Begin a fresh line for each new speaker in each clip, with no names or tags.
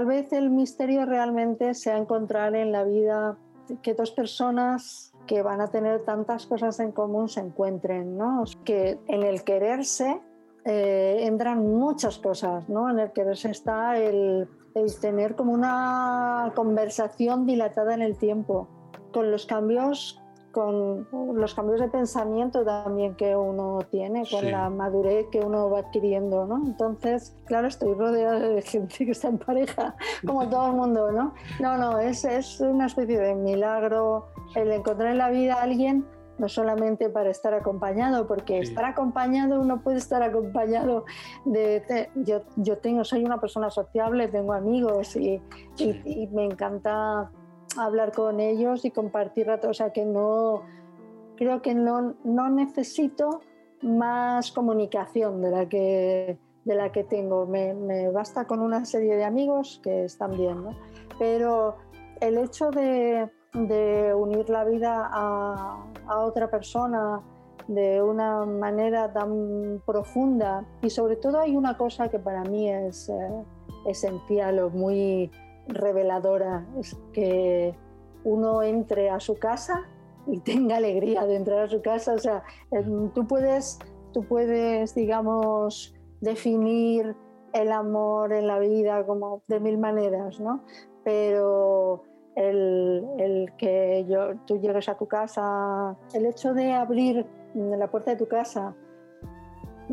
tal vez el misterio realmente sea encontrar en la vida que dos personas que van a tener tantas cosas en común se encuentren, ¿no? Que en el quererse eh, entran muchas cosas, ¿no? En el quererse está el, el tener como una conversación dilatada en el tiempo, con los cambios con los cambios de pensamiento también que uno tiene, con la madurez que uno va adquiriendo, ¿no? Entonces, claro, estoy rodeada de gente que está en pareja, como todo el mundo, ¿no? No, no, es, es una especie de milagro el encontrar en la vida a alguien no solamente para estar acompañado, porque estar acompañado uno puede estar acompañado de... yo, yo tengo, soy una persona sociable, tengo amigos y, y me encanta hablar con ellos y compartir rato. O sea que no, creo que no, no necesito más comunicación de la que, de la que tengo. Me, basta con una serie de amigos que están bien, ¿no? Pero el hecho de, de unir la vida a, a, otra persona de una manera tan profunda y sobre todo hay una cosa que para mí es eh, esencial o muy reveladora es que uno entre a su casa y tenga alegría de entrar a su casa. O sea, tú puedes, tú puedes, digamos, definir el amor en la vida como de mil maneras, ¿no? Pero el, el que yo, tú llegues a tu casa, el hecho de abrir la puerta de tu casa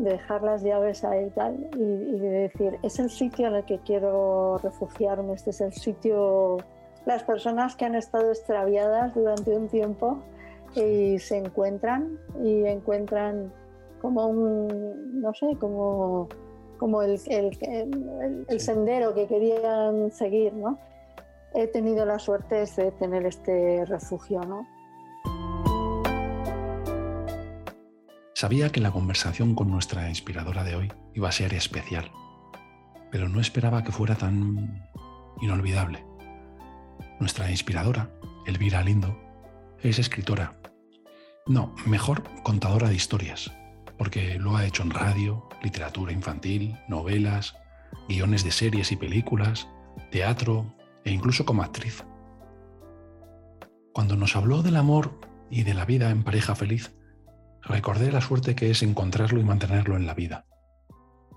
dejar las llaves ahí y tal, y, de decir, es el sitio en el que quiero refugiarme, este es el sitio, las personas que han estado extraviadas durante un tiempo y se encuentran y encuentran como un, no sé, como, como el, el, el, sendero que querían seguir, ¿no? He tenido la suerte de tener este refugio, ¿no?
Sabía que la conversación con nuestra inspiradora de hoy iba a ser especial, pero no esperaba que fuera tan inolvidable. Nuestra inspiradora, Elvira Lindo, es escritora. No, mejor contadora de historias, porque lo ha hecho en radio, literatura infantil, novelas, guiones de series y películas, teatro e incluso como actriz. Cuando nos habló del amor y de la vida en pareja feliz, recordé la suerte que es encontrarlo y mantenerlo en la vida.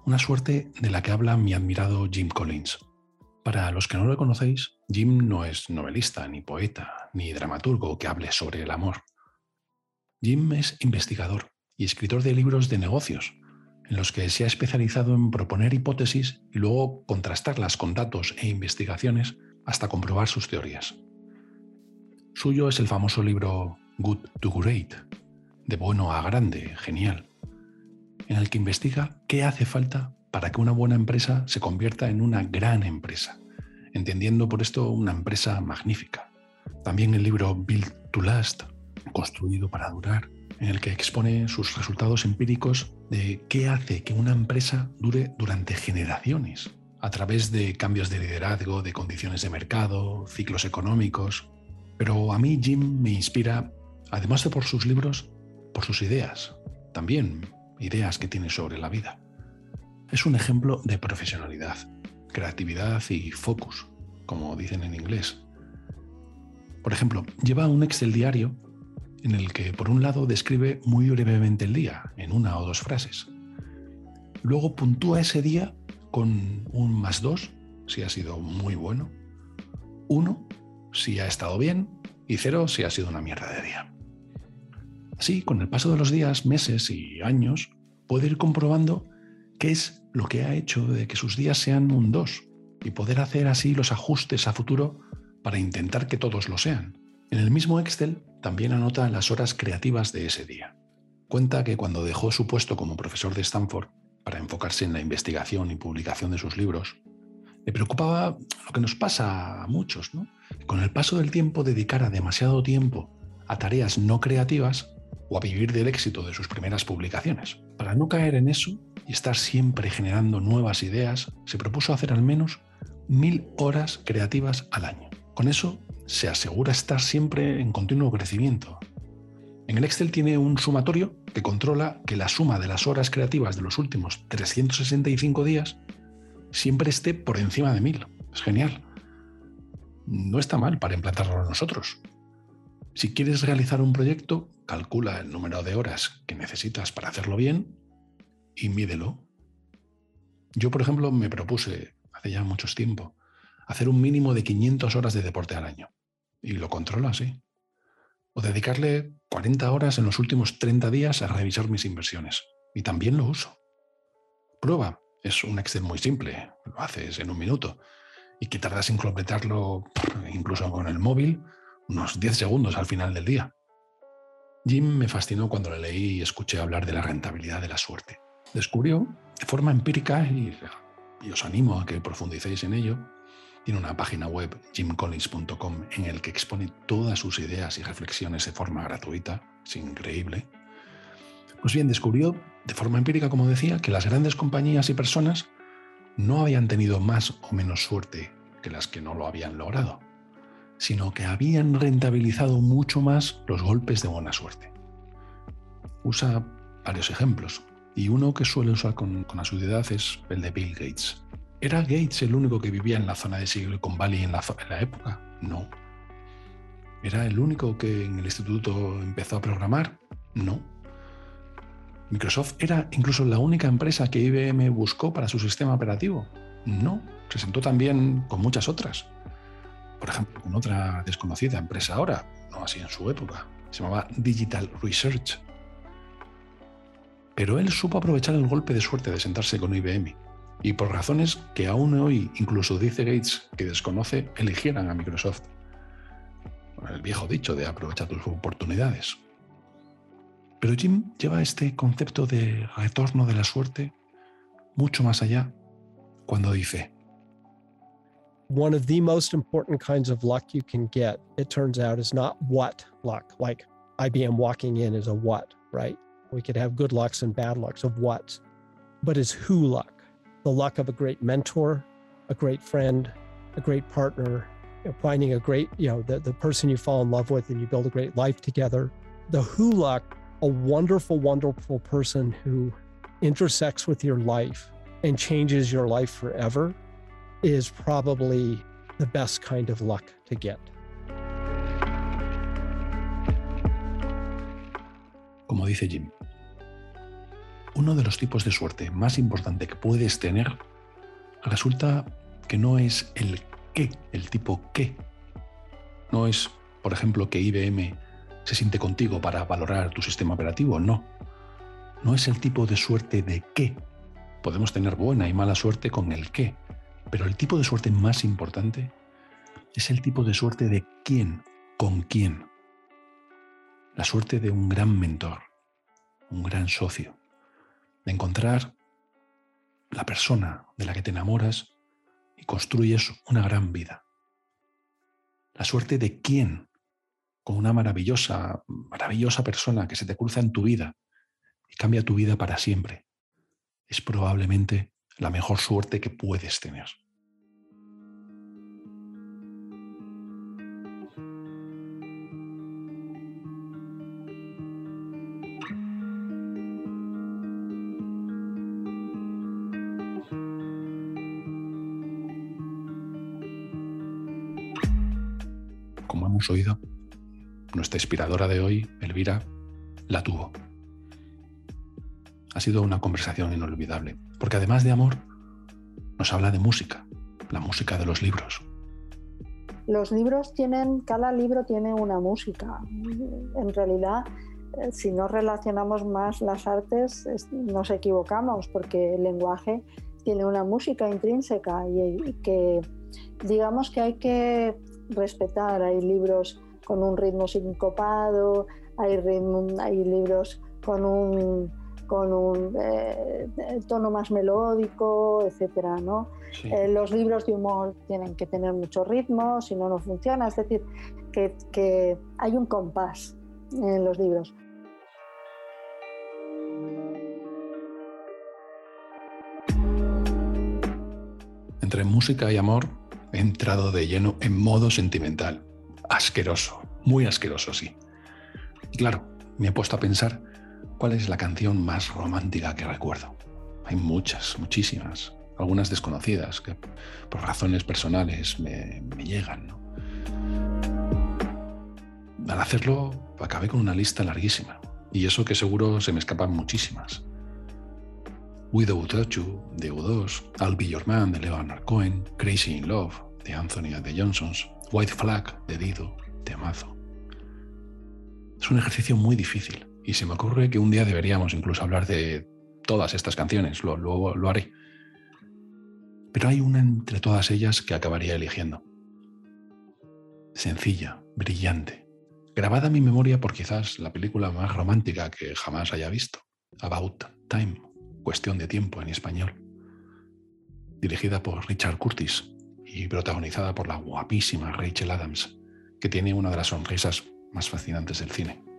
Una suerte de la que habla mi admirado Jim Collins. Para los que no lo conocéis, Jim no es novelista, ni poeta, ni dramaturgo que hable sobre el amor. Jim es investigador y escritor de libros de negocios, en los que se ha especializado en proponer hipótesis y luego contrastarlas con datos e investigaciones hasta comprobar sus teorías. Suyo es el famoso libro Good to Great, de bueno a grande, genial, en el que investiga qué hace falta para que una buena empresa se convierta en una gran empresa, entendiendo por esto una empresa magnífica. También el libro Build to Last, construido para durar, en el que expone sus resultados empíricos de qué hace que una empresa dure durante generaciones, a través de cambios de liderazgo, de condiciones de mercado, ciclos económicos. Pero a mí Jim me inspira, además de por sus libros, por sus ideas, también ideas que tiene sobre la vida. Es un ejemplo de profesionalidad, creatividad y focus, como dicen en inglés. Por ejemplo, lleva un Excel diario en el que por un lado describe muy brevemente el día, en una o dos frases. Luego puntúa ese día con un más dos, si ha sido muy bueno, uno, si ha estado bien, y cero, si ha sido una mierda de día. Así, con el paso de los días, meses y años, puede ir comprobando qué es lo que ha hecho de que sus días sean un 2 y poder hacer así los ajustes a futuro para intentar que todos lo sean. En el mismo Excel también anota las horas creativas de ese día. Cuenta que cuando dejó su puesto como profesor de Stanford para enfocarse en la investigación y publicación de sus libros, le preocupaba lo que nos pasa a muchos, ¿no? con el paso del tiempo dedicara demasiado tiempo a tareas no creativas o a vivir del éxito de sus primeras publicaciones. Para no caer en eso y estar siempre generando nuevas ideas, se propuso hacer al menos mil horas creativas al año. Con eso se asegura estar siempre en continuo crecimiento. En el Excel tiene un sumatorio que controla que la suma de las horas creativas de los últimos 365 días siempre esté por encima de mil. Es genial. No está mal para implantarlo nosotros. Si quieres realizar un proyecto, calcula el número de horas que necesitas para hacerlo bien y mídelo. Yo, por ejemplo, me propuse, hace ya mucho tiempo, hacer un mínimo de 500 horas de deporte al año. Y lo controlo así. O dedicarle 40 horas en los últimos 30 días a revisar mis inversiones. Y también lo uso. Prueba. Es un Excel muy simple. Lo haces en un minuto. Y que tardas en completarlo incluso con el móvil unos 10 segundos al final del día. Jim me fascinó cuando le leí y escuché hablar de la rentabilidad de la suerte. Descubrió de forma empírica, y, os animo a que profundicéis en ello, tiene una página web, jimcollins.com, en el que expone todas sus ideas y reflexiones de forma gratuita. Es increíble. Pues bien, descubrió de forma empírica, como decía, que las grandes compañías y personas no habían tenido más o menos suerte que las que no lo habían logrado, sino que habían rentabilizado mucho más los golpes de buena suerte. Usa varios ejemplos, y uno que suele usar con, con asiduidad es el de Bill Gates. ¿Era Gates el único que vivía en la zona de Silicon Valley en la, en la época? No. ¿Era el único que en el instituto empezó a programar? No. ¿Microsoft era incluso la única empresa que IBM buscó para su sistema operativo? No. Se sentó también con muchas otras. Por ejemplo, con otra desconocida empresa ahora, no así en su época. Se llamaba Digital Research. Pero él supo aprovechar el golpe de suerte de sentarse con IBM y por razones que aún hoy incluso dice Gates que desconoce, eligieran a Microsoft. El viejo dicho de aprovechar tus oportunidades. Pero Jim lleva este concepto de retorno de la suerte mucho más allá cuando dice,
one of the most important kinds of luck you can get, it turns out, is not what luck. Like IBM walking in is a what, right? We could have good lucks and bad lucks of what, but is who luck the luck of a great mentor, a great friend, a great partner, you know, finding a great, you know, the, the person you fall in love with and you build a great life together. The who luck, a wonderful, wonderful person who intersects with your life and changes your life forever is probably the best kind of luck to get.
Como dice Jim, uno de los tipos de suerte más importante que puedes tener resulta que no es el qué, el tipo qué. No es, por ejemplo, que IBM se siente contigo para valorar tu sistema operativo, no. No es el tipo de suerte de qué. Podemos tener buena y mala suerte con el qué, pero el tipo de suerte más importante es el tipo de suerte de quién, con quién. La suerte de un gran mentor, un gran socio, de encontrar la persona de la que te enamoras y construyes una gran vida. La suerte de quién, con una maravillosa, maravillosa persona que se te cruza en tu vida y cambia tu vida para siempre, es probablemente la mejor suerte que puedes tener. oído, nuestra inspiradora de hoy, Elvira, la tuvo. Ha sido una conversación inolvidable, porque además de amor, nos habla de música, la música de los libros.
Los libros tienen, cada libro tiene una música. En realidad, eh, si no relacionamos más las artes, nos equivocamos, porque el lenguaje tiene una música intrínseca y que digamos que hay que respetar. Hay libros con un ritmo sincopado, hay, hay libros con un, con un eh, tono más melódico, etcétera, ¿no? Eh, los libros de humor tienen que tener mucho ritmo, si no, no funciona. Es decir, que, que hay un compás en los libros.
Entre música y amor he entrado de lleno en modo sentimental. Asqueroso, muy asqueroso, sí. Y claro, me he puesto a pensar cuál es la canción más romántica que recuerdo. Hay muchas, muchísimas. algunas desconocidas, que por razones personales me, llegan. Al hacerlo, acabé con una lista larguísima, y eso que seguro se me escapan muchísimas. Without You, de U2, I'll Be Your Man, de Leonard Cohen, Crazy in Love, de Anthony the Johnsons, White Flag, de Dido, de Amazo. Es un ejercicio muy difícil, y se me ocurre que un día deberíamos incluso hablar de todas estas canciones, luego lo haré. Pero hay una entre todas ellas que acabaría eligiendo. Sencilla, brillante, grabada en mi memoria por quizás la película más romántica que jamás haya visto, About Time, Cuestión de Tiempo en español, dirigida por Richard Curtis y protagonizada por la guapísima Rachel Adams, que tiene una de las sonrisas más fascinantes del cine.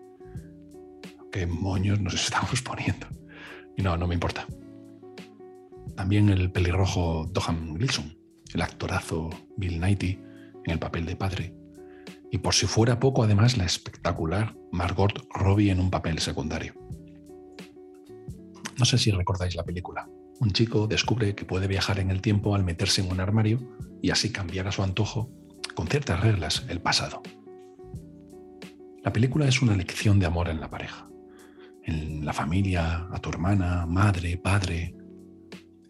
¿Qué moños nos estamos poniendo? Y no, no me importa. También el pelirrojo Dohan Wilson, el actorazo Bill Nighy en el papel de padre. Y por si fuera poco, además, la espectacular Margot Robbie en un papel secundario. No sé si recordáis la película. Un chico descubre que puede viajar en el tiempo al meterse en un armario y así cambiar a su antojo, con ciertas reglas, el pasado. La película es una lección de amor en la pareja, en la familia, a tu hermana, madre, padre,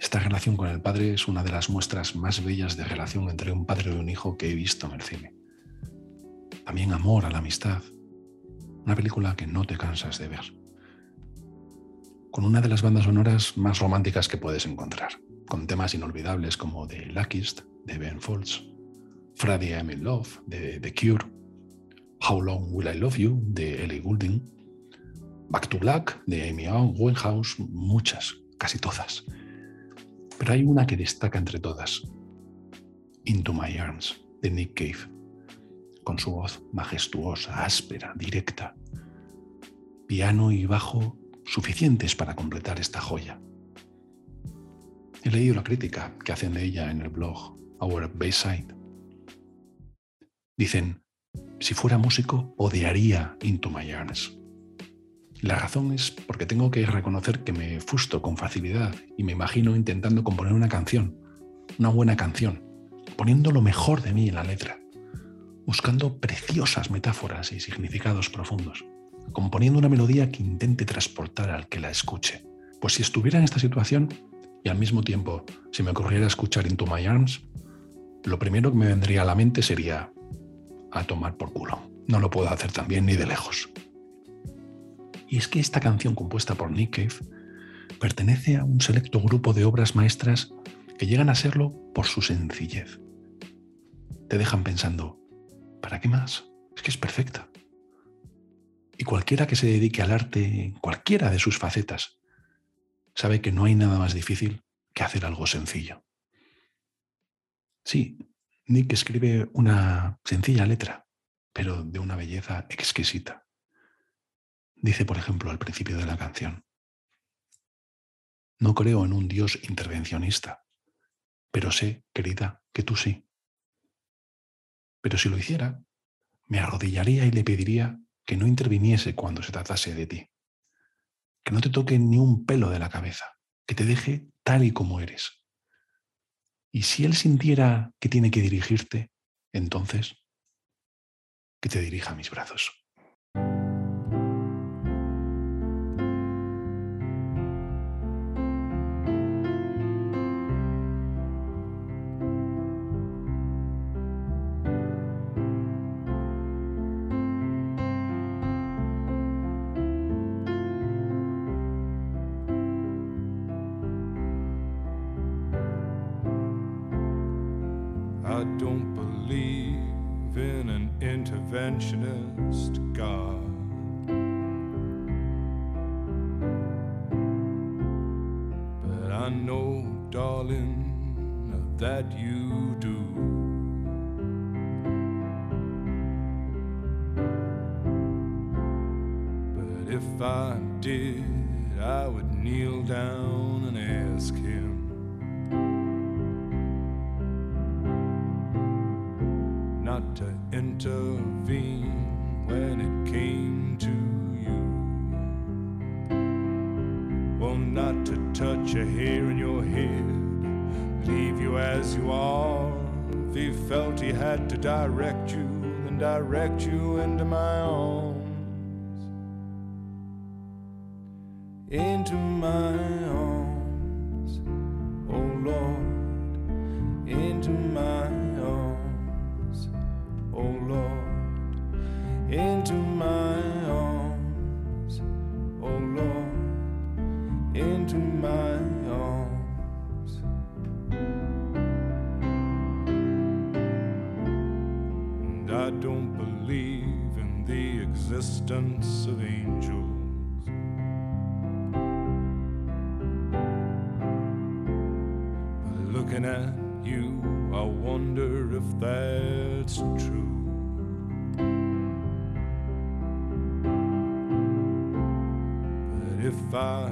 esta relación con el padre es una de las muestras más bellas de relación entre un padre y un hijo que he visto en el cine. También amor a la amistad. Una película que no te cansas de ver. Con una de las bandas sonoras más románticas que puedes encontrar, con temas inolvidables como The Luckiest de Ben Folds, Friday I'm in Love de The Cure, How Long Will I Love You de Ellie Goulding, Back to Black de Amy Winehouse, muchas, casi todas. Pero hay una que destaca entre todas. Into My Arms, de Nick Cave, con su voz majestuosa, áspera, directa. Piano y bajo suficientes para completar esta joya. He leído la crítica que hacen de ella en el blog Our Bayside. Dicen, si fuera músico, odiaría Into My Arms. La razón es porque tengo que reconocer que me fusto con facilidad y me imagino intentando componer una canción, una buena canción, poniendo lo mejor de mí en la letra, buscando preciosas metáforas y significados profundos, componiendo una melodía que intente transportar al que la escuche. Pues si estuviera en esta situación y al mismo tiempo si me ocurriera escuchar Into My Arms, lo primero que me vendría a la mente sería a tomar por culo. No lo puedo hacer tan bien ni de lejos. Y es que esta canción compuesta por Nick Cave pertenece a un selecto grupo de obras maestras que llegan a serlo por su sencillez. Te dejan pensando, ¿para qué más? Es que es perfecta. Y cualquiera que se dedique al arte en cualquiera de sus facetas sabe que no hay nada más difícil que hacer algo sencillo. Sí, Nick escribe una sencilla letra, pero de una belleza exquisita. Dice, por ejemplo, al principio de la canción, no creo en un Dios intervencionista, pero sé, querida, que tú sí. Pero si lo hiciera, me arrodillaría y le pediría que no interviniese cuando se tratase de ti, que no te toque ni un pelo de la cabeza, que te deje tal y como eres. Y si él sintiera que tiene que dirigirte, entonces, que te dirija a mis brazos.
Into my arms. And I don't believe in the existence of angels. But looking at you, I wonder if that's true. But if I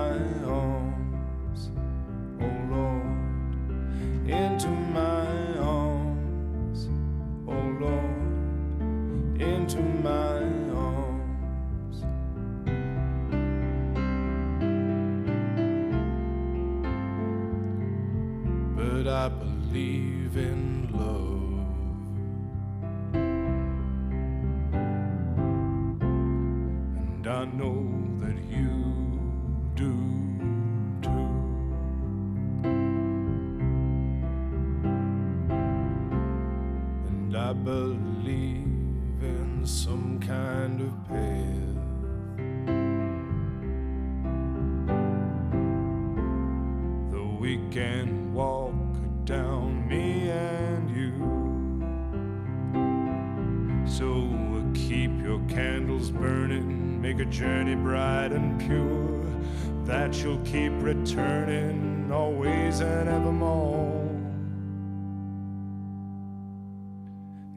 make a journey bright and pure, that you'll keep returning always and evermore.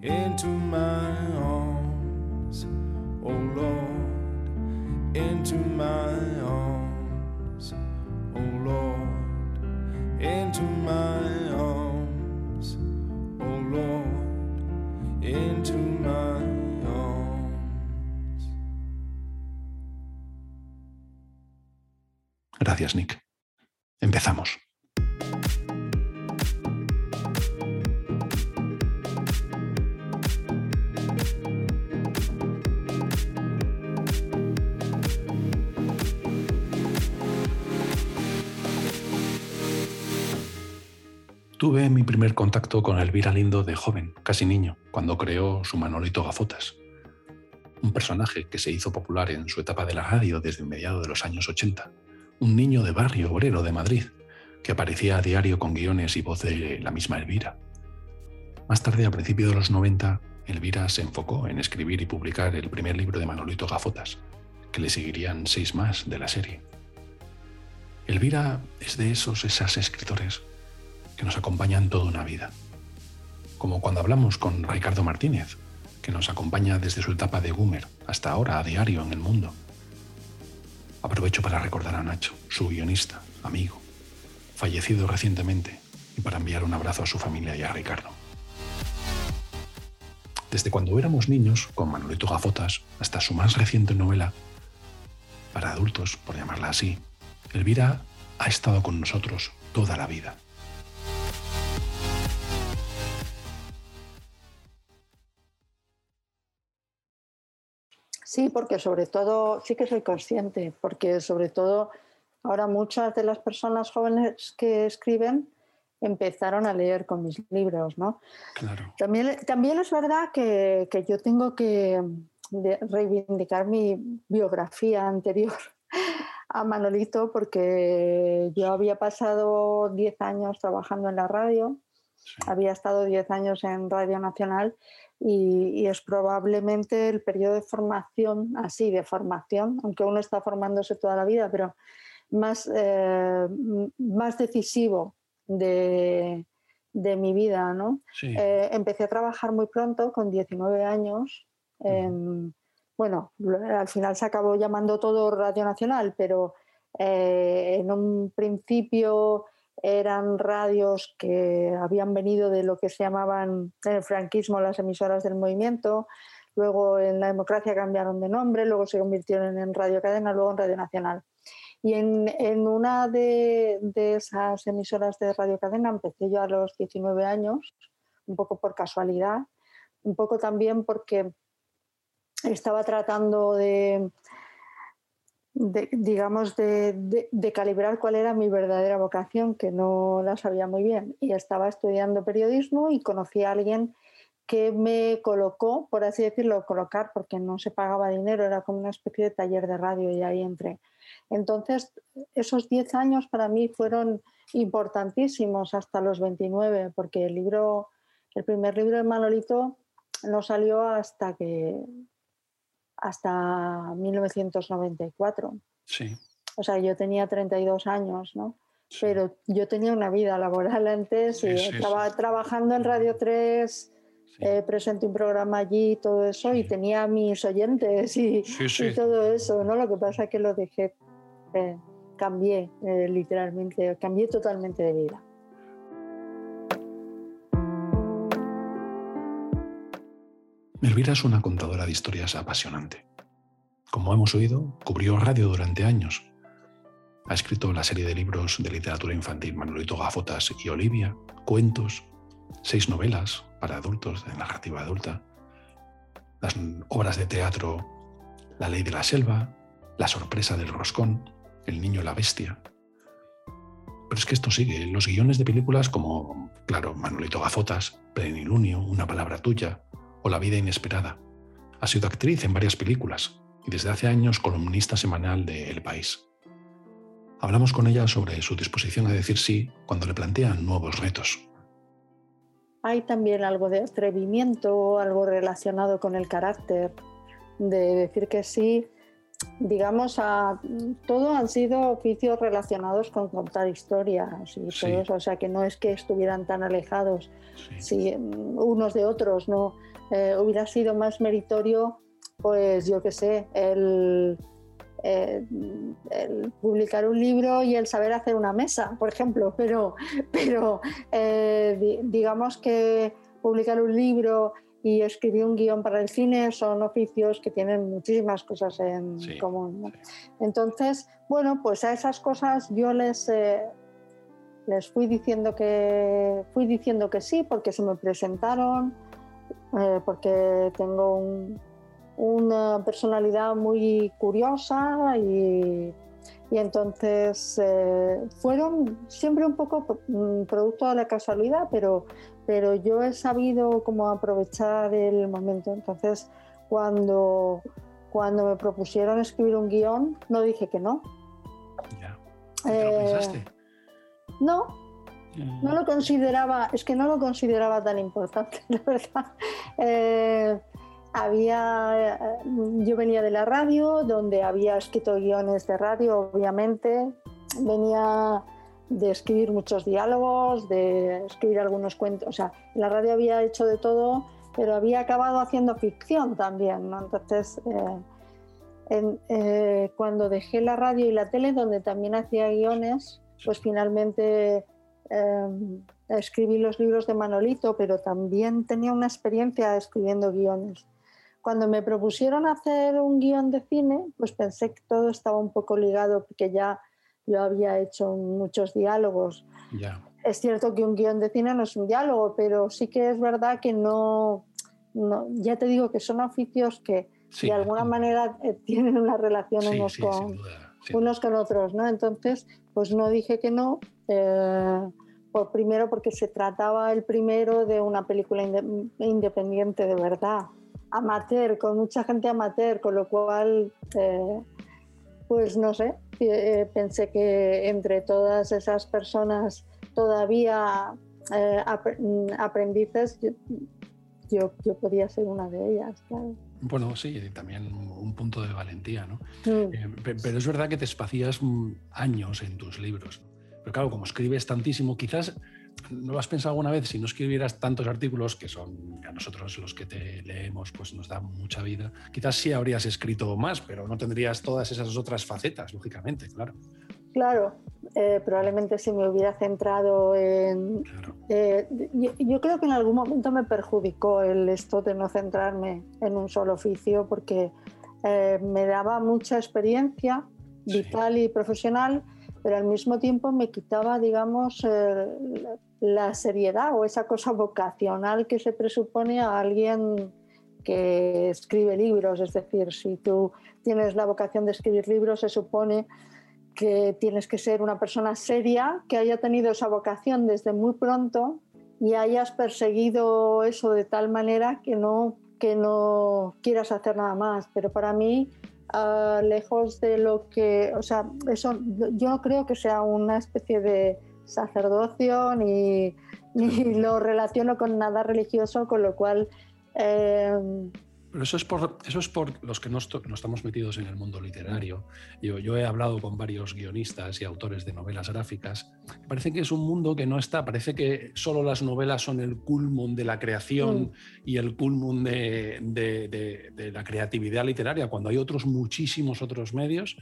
Into my
Tuve mi primer contacto con Elvira Lindo de joven, casi niño, cuando creó su Manolito Gafotas. Un personaje que se hizo popular en su etapa de la radio desde mediados de los años 80. Un niño de barrio obrero de Madrid, que aparecía a diario con guiones y voz de la misma Elvira. Más tarde, a principios de los 90, Elvira se enfocó en escribir y publicar el primer libro de Manolito Gafotas, que le seguirían seis más de la serie. Elvira es de esos, esas escritores que nos acompañan toda una vida. Como cuando hablamos con Ricardo Martínez, que nos acompaña desde su etapa de Goomer hasta ahora a diario en el mundo. Aprovecho para recordar a Nacho, su guionista, amigo, fallecido recientemente, y para enviar un abrazo a su familia y a Ricardo. Desde cuando éramos niños, con Manolito Gafotas, hasta su más reciente novela, para adultos, por llamarla así, Elvira ha estado con nosotros toda la vida.
Sí, porque sobre todo, sí que soy consciente, porque sobre todo ahora muchas de las personas jóvenes que escriben empezaron a leer con mis libros, ¿no?
Claro.
También, también es verdad que, que yo tengo que reivindicar mi biografía anterior a Manolito porque yo había pasado 10 años trabajando en la radio Había estado 10 años en Radio Nacional y, es probablemente el periodo de formación, así, de formación, aunque uno está formándose toda la vida, pero más, eh, más decisivo de, de, mi vida. ¿no? Eh, empecé a trabajar muy pronto, con 19 años. bueno, al final se acabó llamando todo Radio Nacional, pero eh, en un principio eran radios que habían venido de lo que se llamaban en el franquismo las emisoras del movimiento, luego en la democracia cambiaron de nombre, luego se convirtieron en Radio Cadena, luego en Radio Nacional. Y en, una de, esas emisoras de Radio Cadena empecé yo a los 19 años, un poco por casualidad, un poco también porque estaba tratando de, digamos, de, calibrar cuál era mi verdadera vocación, que no la sabía muy bien. Y estaba estudiando periodismo y conocí a alguien que me colocó, por así decirlo, colocar, porque no se pagaba dinero, era como una especie de taller de radio y ahí entré. Entonces, esos 10 años para mí fueron importantísimos hasta los 29, porque el libro, el primer libro de Manolito no salió hasta que hasta 1994.
Sí.
O sea, yo tenía 32 años, ¿no? Pero yo tenía una vida laboral antes y estaba trabajando en Radio 3, eh, presenté un programa allí y todo eso y tenía mis oyentes y, todo eso, ¿no? Lo que pasa es que lo dejé, eh, cambié eh, literalmente, cambié totalmente de vida.
Elvira es una contadora de historias apasionante. Como hemos oído, cubrió radio durante años. Ha escrito la serie de libros de literatura infantil Manolito Gafotas y Olivia, cuentos, seis novelas para adultos de narrativa adulta, las obras de teatro La ley de la selva, La sorpresa del roscón, El niño y la bestia. Pero es que esto sigue. Los guiones de películas como, claro, Manolito Gafotas, Plenilunio, Una palabra tuya, o La vida inesperada. Ha sido actriz en varias películas y desde hace años columnista semanal de El País. Hablamos con ella sobre su disposición a decir sí cuando le plantean nuevos retos.
Hay también algo de atrevimiento, algo relacionado con el carácter, de decir que sí. Digamos, a, todo han sido oficios relacionados con contar historias y todo eso, o sea que no es que estuvieran tan alejados unos de otros, no eh, hubiera sido más meritorio, pues yo qué sé, el, publicar un libro y el saber hacer una mesa, por ejemplo, pero, pero eh, digamos que publicar un libro y escribir un guion para el cine son oficios que tienen muchísimas cosas en común. Entonces, bueno, pues a esas cosas yo les, eh, les fui diciendo que fui diciendo que sí porque se me presentaron eh, porque tengo una personalidad muy curiosa y, entonces eh, fueron siempre un poco mm, producto de la casualidad, pero, pero yo he sabido cómo aprovechar el momento. Entonces, cuando, cuando me propusieron escribir un guion, no dije que no.
Ya. Eh, pensaste?
No, no lo consideraba, es que no lo consideraba tan importante, la verdad. Eh, había, eh, yo venía de la radio, donde había escrito guiones de radio, obviamente. Venía de escribir muchos diálogos, de escribir algunos cuentos. O sea, la radio había hecho de todo, pero había acabado haciendo ficción también, ¿no? Entonces, eh, cuando dejé la radio y la tele, donde también hacía guiones, pues finalmente Em, escribí los libros de Manolito, pero también tenía una experiencia escribiendo guiones. Cuando me propusieron hacer un guion de cine, pues pensé que todo estaba un poco ligado porque ya yo había hecho muchos diálogos. Es cierto que un guion de cine no es un diálogo, pero sí que es verdad que no, ya te digo que son oficios que de alguna manera eh, tienen una relación unos, con, unos con otros, ¿no? Entonces, pues no dije que no, eh, por primero porque se trataba el primero de una película independiente de verdad, amateur, con mucha gente amateur, con lo cual, eh, pues no sé, eh, pensé que entre todas esas personas todavía eh, mm, aprendices, yo, yo, podía ser una de ellas, claro.
Bueno, sí, también un punto de valentía, ¿no? Mm. Eh, pero es verdad que te espacías años en tus libros. Pero claro, como escribes tantísimo, quizás ¿No lo has pensado alguna vez si no escribieras tantos artículos, que son a nosotros los que te leemos, pues nos da mucha vida? Quizás sí habrías escrito más, pero no tendrías todas esas otras facetas, lógicamente, claro.
Claro, eh, probablemente si me hubiera centrado en... Eh, yo, creo que en algún momento me perjudicó el esto de no centrarme en un solo oficio porque eh, me daba mucha experiencia vital y profesional, pero al mismo tiempo me quitaba, digamos, la seriedad o esa cosa vocacional que se presupone a alguien que escribe libros. Es decir, si tú tienes la vocación de escribir libros, se supone que tienes que ser una persona seria, que haya tenido esa vocación desde muy pronto y hayas perseguido eso de tal manera que no, que no quieras hacer nada más. Pero para mí, lejos de lo que, o sea, eso yo no creo que sea una especie de sacerdocio ni, ni lo relaciono con nada religioso, con lo cual...
Eh, pero eso es por, eso es por los que no, estamos metidos en el mundo literario. Yo, yo, he hablado con varios guionistas y autores de novelas gráficas. Parece que es un mundo que no está, parece que solo las novelas son el culmum de la creación mm. y el culmum de, de, de, la creatividad literaria, cuando hay otros muchísimos otros medios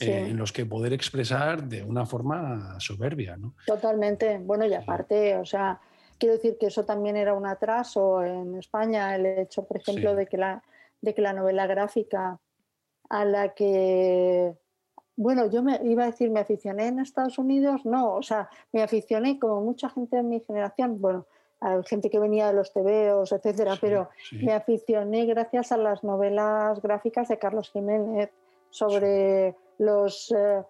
eh, en los que poder expresar de una forma soberbia. ¿no?
Totalmente. Bueno, y aparte, o sea Quiero decir que eso también era un atraso en España, el hecho, por ejemplo, de, que la, de que la novela gráfica a la que, bueno, yo me iba a decir, me aficioné en Estados Unidos, no, o sea, me aficioné como mucha gente de mi generación, bueno, hay gente que venía de los tebeos, etcétera, pero me aficioné gracias a las novelas gráficas de Carlos Jiménez sobre los... Eh,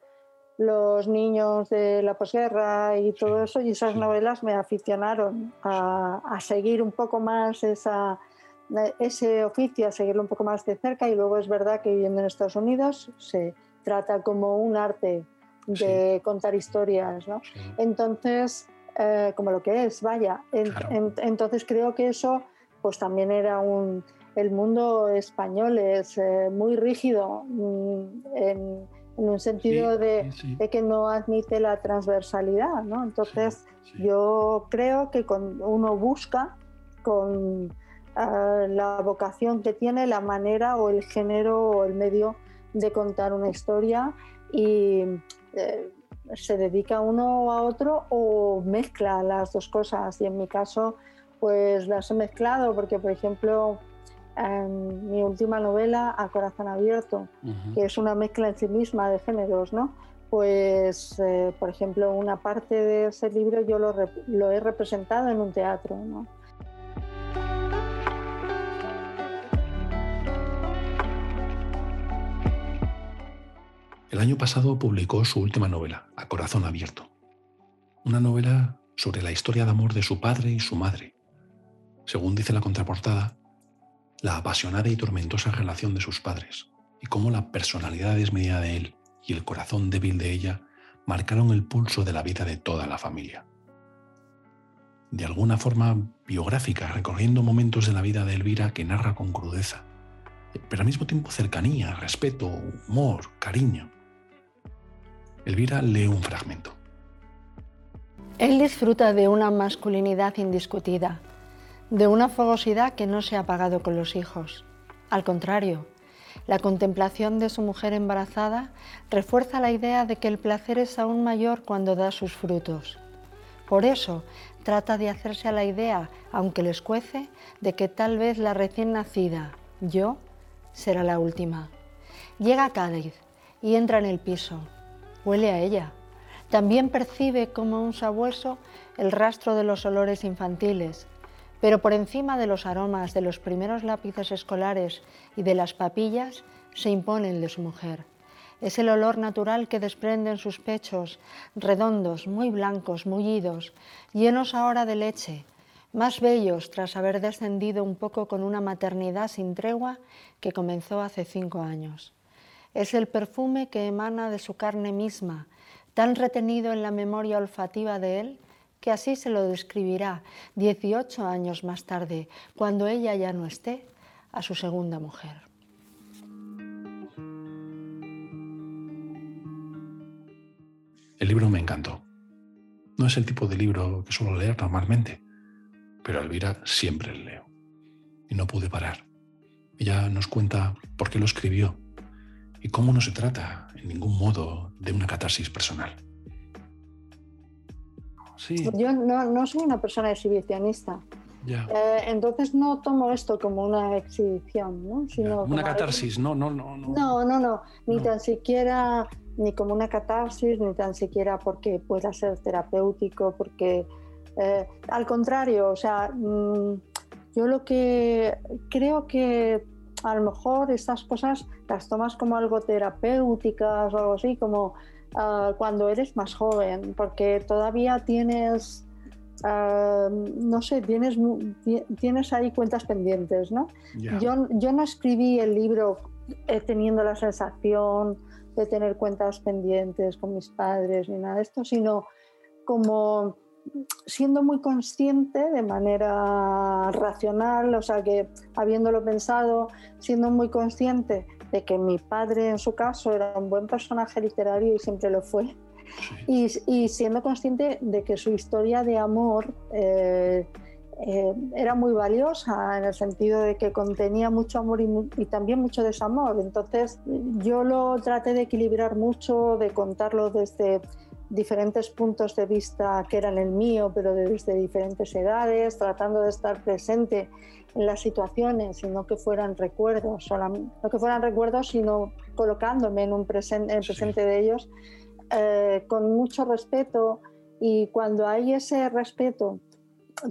los niños de la posguerra y todo eso, y esas novelas me aficionaron a, seguir un poco más esa, ese oficio, a seguirlo un poco más de cerca, y luego es verdad que viviendo en Estados Unidos se trata como un arte de contar historias, ¿no? Entonces, eh, como lo que es, vaya, entonces creo que eso pues también era un... El mundo español es eh, muy rígido mm, en en un sentido de, que no admite la transversalidad, ¿no? Entonces, yo creo que cuando uno busca con ah, la vocación que tiene, la manera o el género o el medio de contar una historia y eh, se dedica uno a otro o mezcla las dos cosas. Y en mi caso, pues las he mezclado porque, por ejemplo, en mi última novela, A Corazón Abierto, que es una mezcla en sí misma de géneros, ¿no? Pues, eh, por ejemplo, una parte de ese libro yo lo, lo he representado en un teatro, ¿no?
El año pasado publicó su última novela, A Corazón Abierto. Una novela sobre la historia de amor de su padre y su madre. Según dice la contraportada, la apasionada y tormentosa relación de sus padres y cómo la personalidad desmedida de él y el corazón débil de ella marcaron el pulso de la vida de toda la familia. De alguna forma biográfica, recorriendo momentos de la vida de Elvira que narra con crudeza, pero al mismo tiempo cercanía, respeto, humor, cariño. Elvira lee un fragmento.
Él disfruta de una masculinidad indiscutida, de una fogosidad que no se ha apagado con los hijos. Al contrario, la contemplación de su mujer embarazada refuerza la idea de que el placer es aún mayor cuando da sus frutos. Por eso, trata de hacerse a la idea, aunque le escuece, de que tal vez la recién nacida, yo, será la última. Llega a Cádiz y entra en el piso. Huele a ella. También percibe como un sabueso el rastro de los olores infantiles, pero por encima de los aromas de los primeros lápices escolares y de las papillas se impone el de su mujer. Es el olor natural que desprenden sus pechos, redondos, muy blancos, mullidos, llenos ahora de leche, más bellos tras haber descendido un poco con una maternidad sin tregua que comenzó hace cinco años. Es el perfume que emana de su carne misma, tan retenido en la memoria olfativa de él que así se lo describirá 18 años más tarde, cuando ella ya no esté, a su segunda mujer.
El libro me encantó. No es el tipo de libro que suelo leer normalmente, pero Elvira siempre le leo. Y no pude parar. Ella nos cuenta por qué lo escribió y cómo no se trata en ningún modo de una catarsis personal.
Yo no, soy una persona exhibicionista. Eh, entonces no tomo esto como una exhibición, ¿no?
Sino una catarsis, no, no, no,
no. No, no, no, ni tan siquiera ni como una catarsis, ni tan siquiera porque pueda ser terapéutico, porque eh, al contrario, o sea, mm, yo lo que creo que a lo mejor estas cosas las tomas como algo terapéuticas o algo así, como ah, cuando eres más joven, porque todavía tienes, ah, no sé, tienes, tienes ahí cuentas pendientes, ¿no? Yo, yo no escribí el libro eh, teniendo la sensación de tener cuentas pendientes con mis padres ni nada de esto, sino como siendo muy consciente de manera racional, o sea que habiéndolo pensado, siendo muy consciente de que mi padre en su caso era un buen personaje literario y siempre lo fue, y, siendo consciente de que su historia de amor eh, eh, era muy valiosa en el sentido de que contenía mucho amor y, también mucho desamor. Entonces yo lo traté de equilibrar mucho, de contarlo desde diferentes puntos de vista que eran el mío, pero desde diferentes edades, tratando de estar presente en las situaciones y no que fueran recuerdos, no que fueran recuerdos, sino colocándome en un presente, en presente de ellos eh, con mucho respeto y cuando hay ese respeto,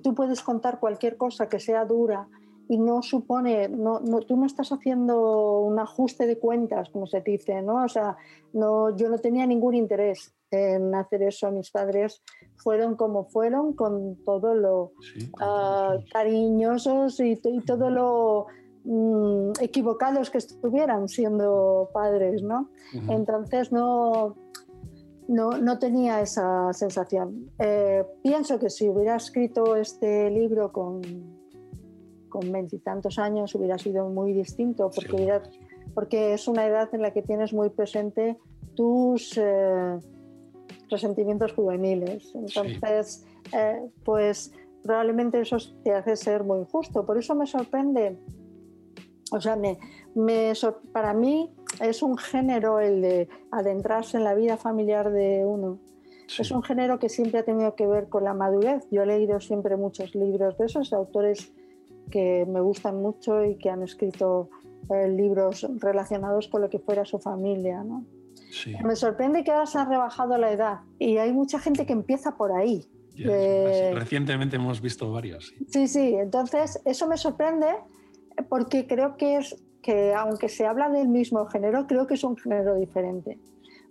tú puedes contar cualquier cosa que sea dura y no supone, no, no, tú no estás haciendo un ajuste de cuentas, como se dice, ¿no? O sea, no, yo no tenía ningún interés en hacer eso. Mis padres fueron como fueron, con todo lo ah, cariñosos y, todo lo mm, equivocados que estuvieran siendo padres, ¿no? Entonces no, no, no, tenía esa sensación. Eh, pienso que si hubiera escrito este libro con con veintitantos años hubiera sido muy distinto porque, porque es una edad en la que tienes muy presente tus eh, resentimientos juveniles. Entonces, eh, pues probablemente eso te hace ser muy injusto. Por eso me sorprende, o sea, me, me, para mí es un género el de adentrarse en la vida familiar de uno. Es un género que siempre ha tenido que ver con la madurez. Yo he leído siempre muchos libros de esos autores que me gustan mucho y que han escrito eh, libros relacionados con lo que fuera su familia. ¿no? Me sorprende que ahora se ha rebajado la edad y hay mucha gente que empieza por ahí.
Recientemente hemos visto varios.
Sí. sí, entonces eso me sorprende porque creo que es que aunque se habla del mismo género, creo que es un género diferente,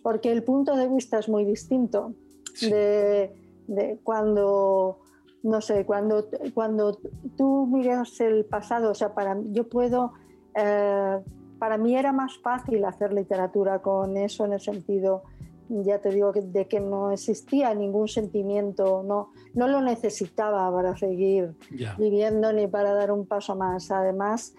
porque el punto de vista es muy distinto de, de cuando no sé, cuando, cuando tú miras el pasado, o sea, para, yo puedo, eh, para mí era más fácil hacer literatura con eso en el sentido, ya te digo, de que no existía ningún sentimiento, no, no lo necesitaba para seguir viviendo ni para dar un paso más. Además,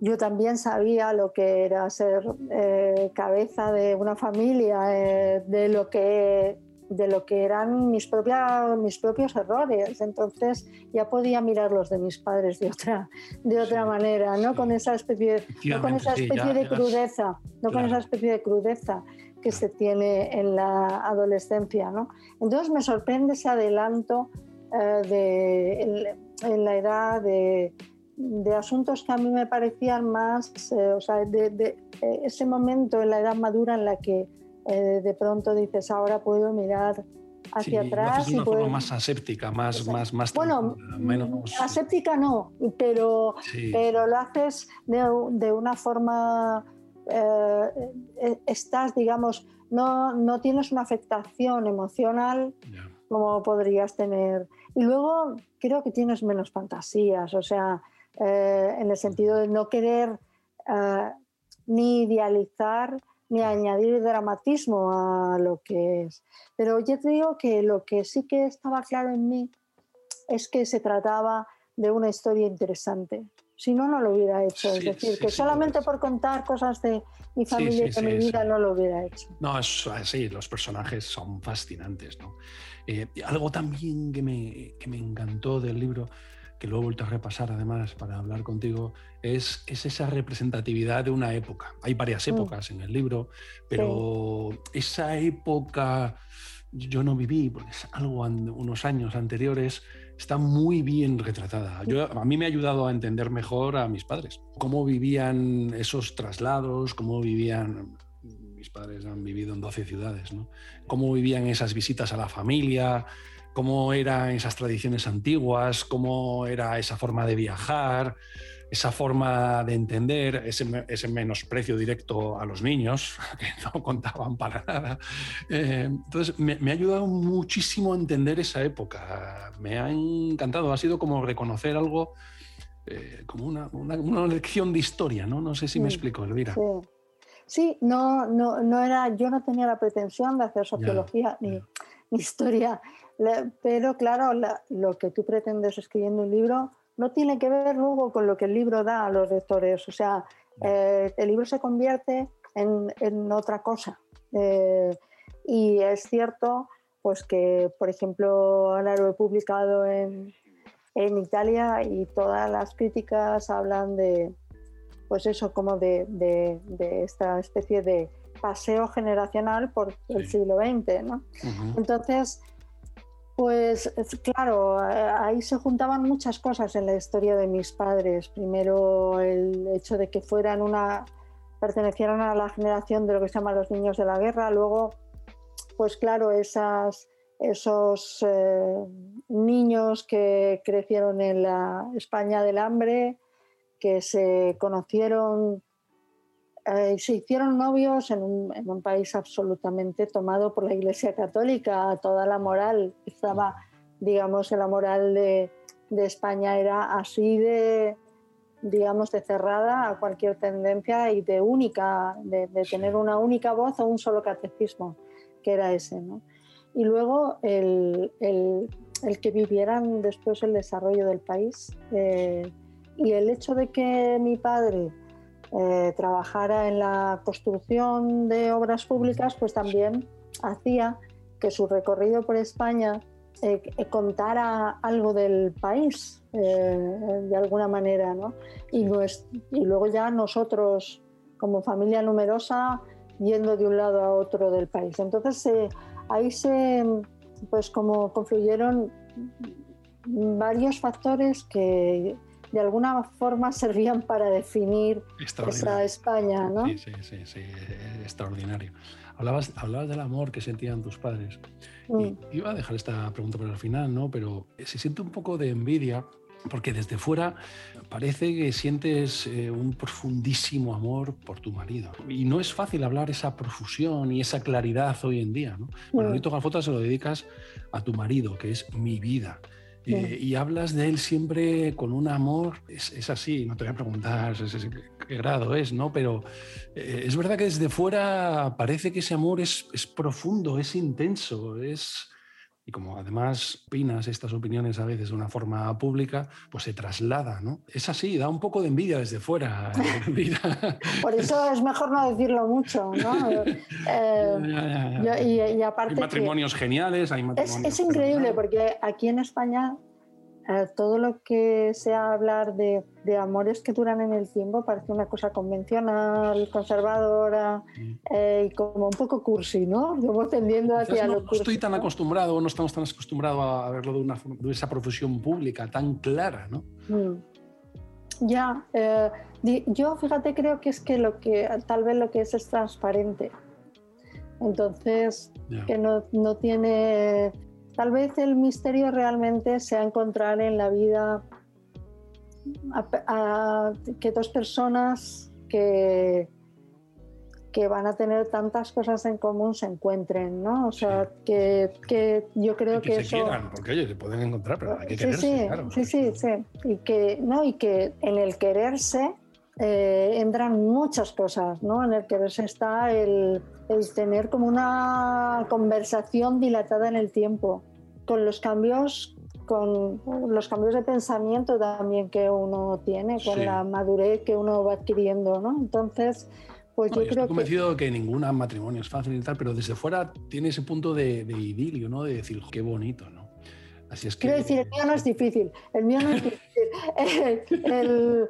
yo también sabía lo que era ser eh, cabeza de una familia, eh, de lo que de lo que eran mis, propias, mis propios errores. Entonces ya podía mirar los de mis padres de otra, de otra manera, ¿no? Con esa especie, no con esa especie de crudeza, no con esa especie de crudeza que se tiene en la adolescencia, ¿no? Entonces me sorprende ese adelanto eh, de, en, la edad de, de, asuntos que a mí me parecían más, eh, o sea, de, de eh, ese momento en la edad madura en la que eh, de pronto dices, ahora puedo mirar hacia atrás.
y una forma más aséptica, más, más, más
bueno, menos... aséptica no, pero, pero lo haces de, de una forma, eh, eh, estás, digamos, no, no, tienes una afectación emocional como podrías tener. Y luego creo que tienes menos fantasías, o sea, en el sentido de no querer ni idealizar ni añadir dramatismo a lo que es. Pero yo te digo que lo que sí que estaba claro en mí es que se trataba de una historia interesante. Si no, no lo hubiera hecho. es decir, que solamente por contar cosas de mi familia y de mi vida no lo hubiera hecho.
No, es así, los personajes son fascinantes. ¿no? Eh, algo también que me, que me encantó del libro que lo he vuelto a repasar además para hablar contigo, es, es esa representatividad de una época. Hay varias mm. épocas en el libro, pero esa época yo no viví, porque es algo unos años anteriores, está muy bien retratada. Yo, a mí me ha ayudado a entender mejor a mis padres, cómo vivían esos traslados, cómo vivían mis padres han vivido en 12 ciudades, ¿no? Cómo vivían esas visitas a la familia, cómo eran esas tradiciones antiguas, cómo era esa forma de viajar, esa forma de entender, ese, menosprecio directo a los niños, que no contaban para nada. Eh, entonces, me, ha ayudado muchísimo a entender esa época. Me ha encantado, ha sido como reconocer algo, eh, como una, lección de historia, ¿no? No sé si me explico, Elvira.
Sí. no, no, no era, yo no tenía la pretensión de hacer sociología ni, historia, pero claro, lo que tú pretendes escribiendo un libro no tiene que ver luego con lo que el libro da a los lectores. O sea, eh, el libro se convierte en, otra cosa. Eh, y es cierto pues que, por ejemplo, ahora lo he publicado en, en, Italia y todas las críticas hablan de, pues eso, como de, de, esta especie de paseo generacional por el siglo XX, ¿no? Entonces, pues claro, ahí se juntaban muchas cosas en la historia de mis padres. Primero el hecho de que fueran una, pertenecieran a la generación de lo que se llama los niños de la guerra. Luego, pues claro, esas, esos eh, niños que crecieron en la España del hambre, que se conocieron eh, se hicieron novios en un, país absolutamente tomado por la Iglesia Católica. Toda la moral estaba, digamos, la moral de, España era así de, digamos, de cerrada a cualquier tendencia y de única, de, tener una única voz o un solo catecismo, que era ese. Y luego el, que vivieran después el desarrollo del país eh, y el hecho de que mi padre eh, trabajara en la construcción de obras públicas, pues también hacía que su recorrido por España eh, eh, contara algo del país de alguna manera, ¿no? Y, y luego ya nosotros, como familia numerosa, yendo de un lado a otro del país. Entonces ahí se, pues como confluyeron varios factores que de alguna forma servían para definir esa España, ¿no?
Sí, sí, sí, sí, extraordinario. Hablabas, hablabas del amor que sentían tus padres. Y mm. iba a dejar esta pregunta para el final, ¿no? Pero se siente un poco de envidia porque desde fuera parece que sientes eh, un profundísimo amor por tu marido. Y no es fácil hablar esa profusión y esa claridad hoy en día. ¿no? Manolito mm. Galfota se lo dedicas a tu marido, que es mi vida. Eh, y hablas de él siempre con un amor, es, así, no te voy a preguntar qué grado es, ¿no? Pero eh, es verdad que desde fuera parece que ese amor es, es profundo, es intenso, es, y como además opinas estas opiniones a veces de una forma pública, pues se traslada, ¿no? Es así, da un poco de envidia desde fuera.
Por eso es mejor no decirlo mucho, ¿no?
Eh, y, aparte... Hay matrimonios geniales, hay
matrimonios... Es, es increíble porque aquí en España eh, todo lo que sea hablar de, amores que duran en el tiempo parece una cosa convencional, conservadora mm. eh, y como un poco cursi, ¿no? Yo tendiendo hacia
no,
lo cursi.
No estoy tan acostumbrado, no estamos tan acostumbrados a verlo de, una, de esa profesión pública tan clara, ¿no? Mm.
Ya, eh, yo fíjate creo que es que lo que tal vez lo que es es transparente. Entonces, que no, no tiene Tal vez el misterio realmente sea encontrar en la vida a, que dos personas que, que van a tener tantas cosas en común se encuentren, ¿no? O sea, que, que, yo creo que,
que, se quieran, porque ellos se pueden encontrar, pero hay que
quererse,
sí,
claro. Sí, sí, sí. Y que, ¿no? y que en el quererse eh, entran muchas cosas, ¿no? En el quererse está el, el tener como una conversación dilatada en el tiempo, con los cambios con los cambios de pensamiento también que uno tiene, con la madurez que uno va adquiriendo, ¿no? Entonces, pues yo, creo
estoy convencido que... que ningún matrimonio es fácil y tal, pero desde fuera tiene ese punto de, de idilio, ¿no? De decir, qué bonito, ¿no?
Así es que... Quiero decir, el mío no es difícil, el mío no es difícil. el,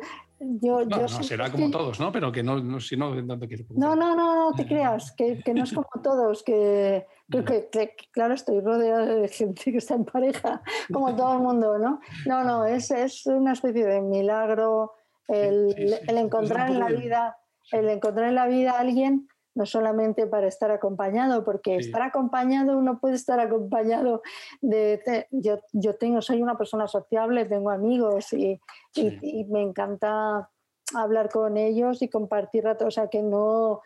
yo, no, será como todos, ¿no? Pero que no, no si no,
no No, no, no, no te creas, que, que no es como todos, que, que, claro, estoy rodeada de gente que está en pareja, como todo el mundo, ¿no? No, no, es, es una especie de milagro el, el encontrar en la vida, el encontrar en la vida a alguien no solamente para estar acompañado, porque estar acompañado uno puede estar acompañado de... yo, yo tengo, soy una persona sociable, tengo amigos y, y, me encanta hablar con ellos y compartir rato, o sea que no,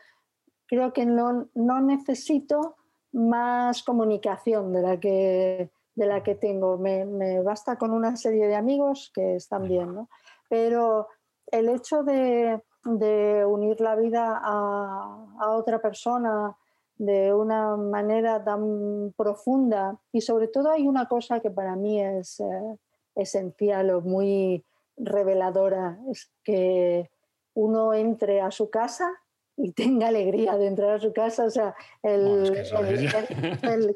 creo que no, no necesito más comunicación de la que, de la que tengo, me, me basta con una serie de amigos que están bien, ¿no? Pero el hecho de de unir la vida a, otra persona de una manera tan profunda. Y sobre todo hay una cosa que para mí es eh, esencial o muy reveladora, es que uno entre a su casa y tenga alegría de entrar a su casa. O sea, el,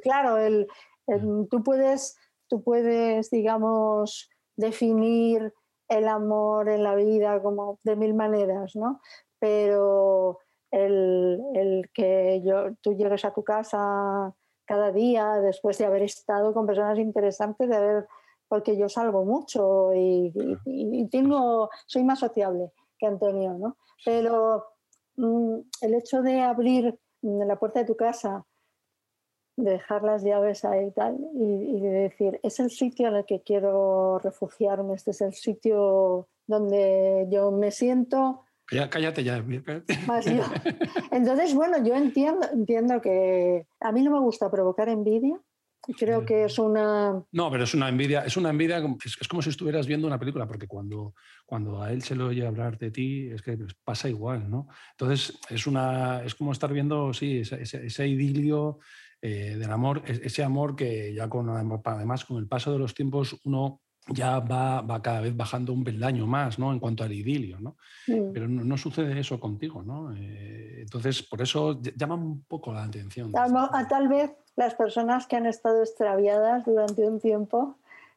claro, el, tú, puedes, tú puedes, digamos, definir el amor en la vida como de mil maneras, ¿no? Pero el, que yo, tú llegues a tu casa cada día después de haber estado con personas interesantes, de haber, porque yo salgo mucho y, tengo, soy más sociable que Antonio, ¿no? Pero mm, el hecho de abrir la puerta de tu casa dejar las llaves ahí y tal, y, de decir, es el sitio en el que quiero refugiarme, este es el sitio donde yo me siento.
Ya, cállate ya.
Más yo. Entonces, bueno, yo entiendo, entiendo que a mí no me gusta provocar envidia. Creo que es una...
No, pero es una envidia, es una envidia, es, como si estuvieras viendo una película, porque cuando, cuando a él se le oye hablar de ti, es que pasa igual, ¿no? Entonces, es, una, es como estar viendo, sí, ese, ese idilio eh, del amor, ese amor que ya con, además con el paso de los tiempos uno ya va, va cada vez bajando un peldaño más ¿no? en cuanto al idilio, ¿no? Pero no, sucede eso contigo, ¿no? Eh, entonces, por eso llama un poco la atención.
A, tal vez las personas que han estado extraviadas durante un tiempo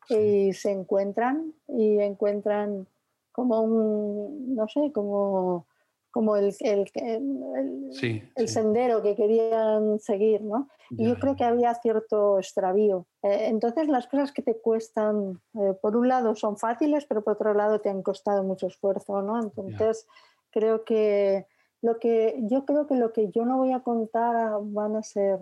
y se encuentran y encuentran como un, no sé, como como el, el, el, sendero que querían seguir, ¿no? Y yo creo que había cierto extravío. Eh, entonces las cosas que te cuestan, eh, por un lado son fáciles, pero por otro lado te han costado mucho esfuerzo, ¿no? Entonces creo que lo que yo creo que lo que yo no voy a contar van a ser